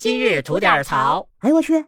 今日吐点槽。哎呦我去！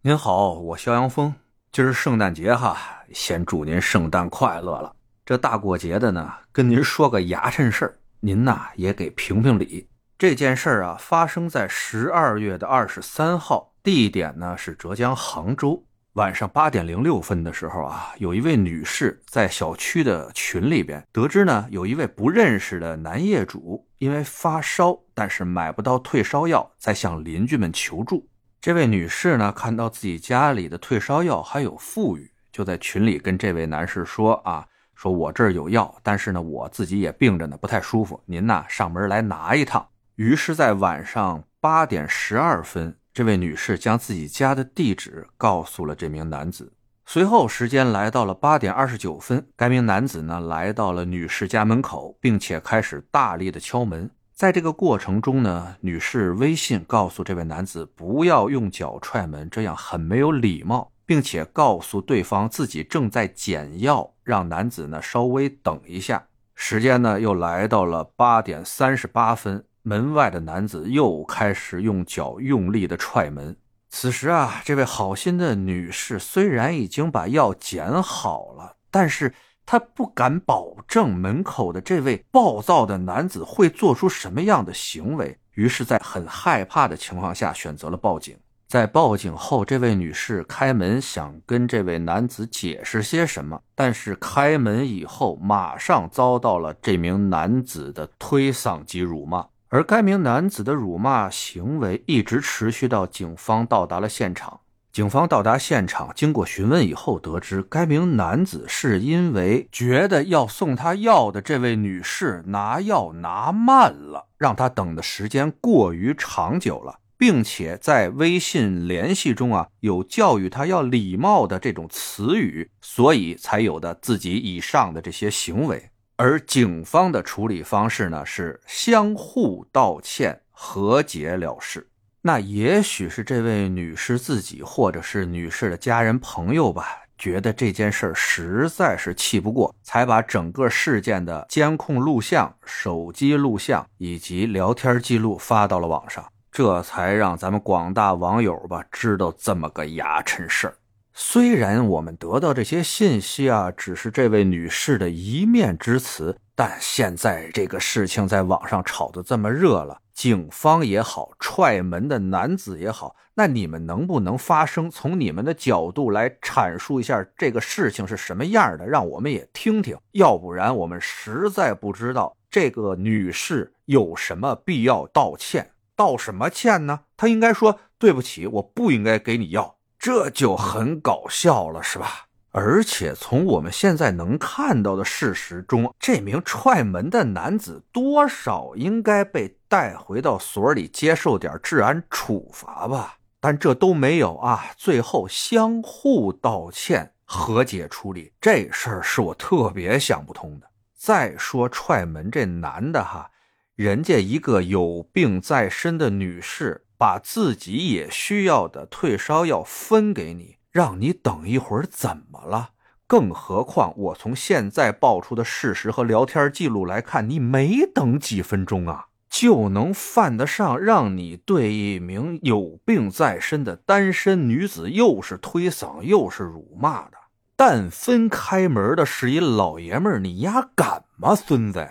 您好，我肖阳峰。今儿圣诞节哈，先祝您圣诞快乐了。这大过节的呢，跟您说个牙碜事儿，您呐也给评评理。这件事儿啊，发生在十二月的二十三号，地点呢是浙江杭州。晚上八点零六分的时候啊，有一位女士在小区的群里边得知呢，有一位不认识的男业主因为发烧，但是买不到退烧药，在向邻居们求助。这位女士呢，看到自己家里的退烧药还有富余，就在群里跟这位男士说啊，说我这儿有药，但是呢，我自己也病着呢，不太舒服，您呐上门来拿一趟。于是，在晚上八点十二分。这位女士将自己家的地址告诉了这名男子。随后，时间来到了八点二十九分，该名男子呢来到了女士家门口，并且开始大力的敲门。在这个过程中呢，女士微信告诉这位男子不要用脚踹门，这样很没有礼貌，并且告诉对方自己正在捡药，让男子呢稍微等一下。时间呢又来到了八点三十八分。门外的男子又开始用脚用力的踹门。此时啊，这位好心的女士虽然已经把药捡好了，但是她不敢保证门口的这位暴躁的男子会做出什么样的行为。于是，在很害怕的情况下，选择了报警。在报警后，这位女士开门想跟这位男子解释些什么，但是开门以后，马上遭到了这名男子的推搡及辱骂。而该名男子的辱骂行为一直持续到警方到达了现场。警方到达现场，经过询问以后，得知该名男子是因为觉得要送他药的这位女士拿药拿慢了，让他等的时间过于长久了，并且在微信联系中啊有教育他要礼貌的这种词语，所以才有的自己以上的这些行为。而警方的处理方式呢，是相互道歉、和解了事。那也许是这位女士自己，或者是女士的家人朋友吧，觉得这件事实在是气不过，才把整个事件的监控录像、手机录像以及聊天记录发到了网上，这才让咱们广大网友吧知道这么个牙碜事儿。虽然我们得到这些信息啊，只是这位女士的一面之词，但现在这个事情在网上炒得这么热了，警方也好，踹门的男子也好，那你们能不能发声，从你们的角度来阐述一下这个事情是什么样的，让我们也听听？要不然我们实在不知道这个女士有什么必要道歉，道什么歉呢？她应该说对不起，我不应该给你要。这就很搞笑了，是吧？而且从我们现在能看到的事实中，这名踹门的男子多少应该被带回到所里接受点治安处罚吧？但这都没有啊！最后相互道歉、和解处理，这事儿是我特别想不通的。再说踹门这男的哈，人家一个有病在身的女士。把自己也需要的退烧药分给你，让你等一会儿，怎么了？更何况我从现在爆出的事实和聊天记录来看，你没等几分钟啊，就能犯得上让你对一名有病在身的单身女子又是推搡又是辱骂的。但分开门的是一老爷们儿，你丫敢吗，孙子？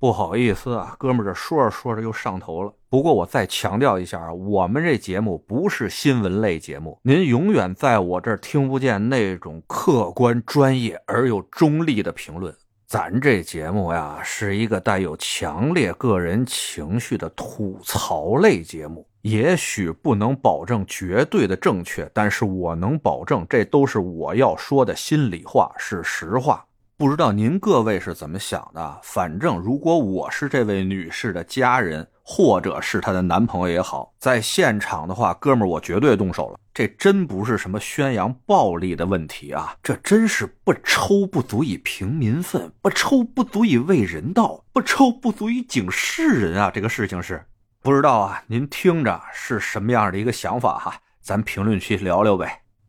不好意思啊，哥们儿，这说着说着又上头了。不过我再强调一下啊，我们这节目不是新闻类节目，您永远在我这儿听不见那种客观、专业而又中立的评论。咱这节目呀，是一个带有强烈个人情绪的吐槽类节目。也许不能保证绝对的正确，但是我能保证，这都是我要说的心里话，是实话。不知道您各位是怎么想的？反正如果我是这位女士的家人，或者是她的男朋友也好，在现场的话，哥们儿，我绝对动手了。这真不是什么宣扬暴力的问题啊，这真是不抽不足以平民愤，不抽不足以为人道，不抽不足以警世人啊！这个事情是不知道啊，您听着是什么样的一个想法哈？咱评论区聊聊呗。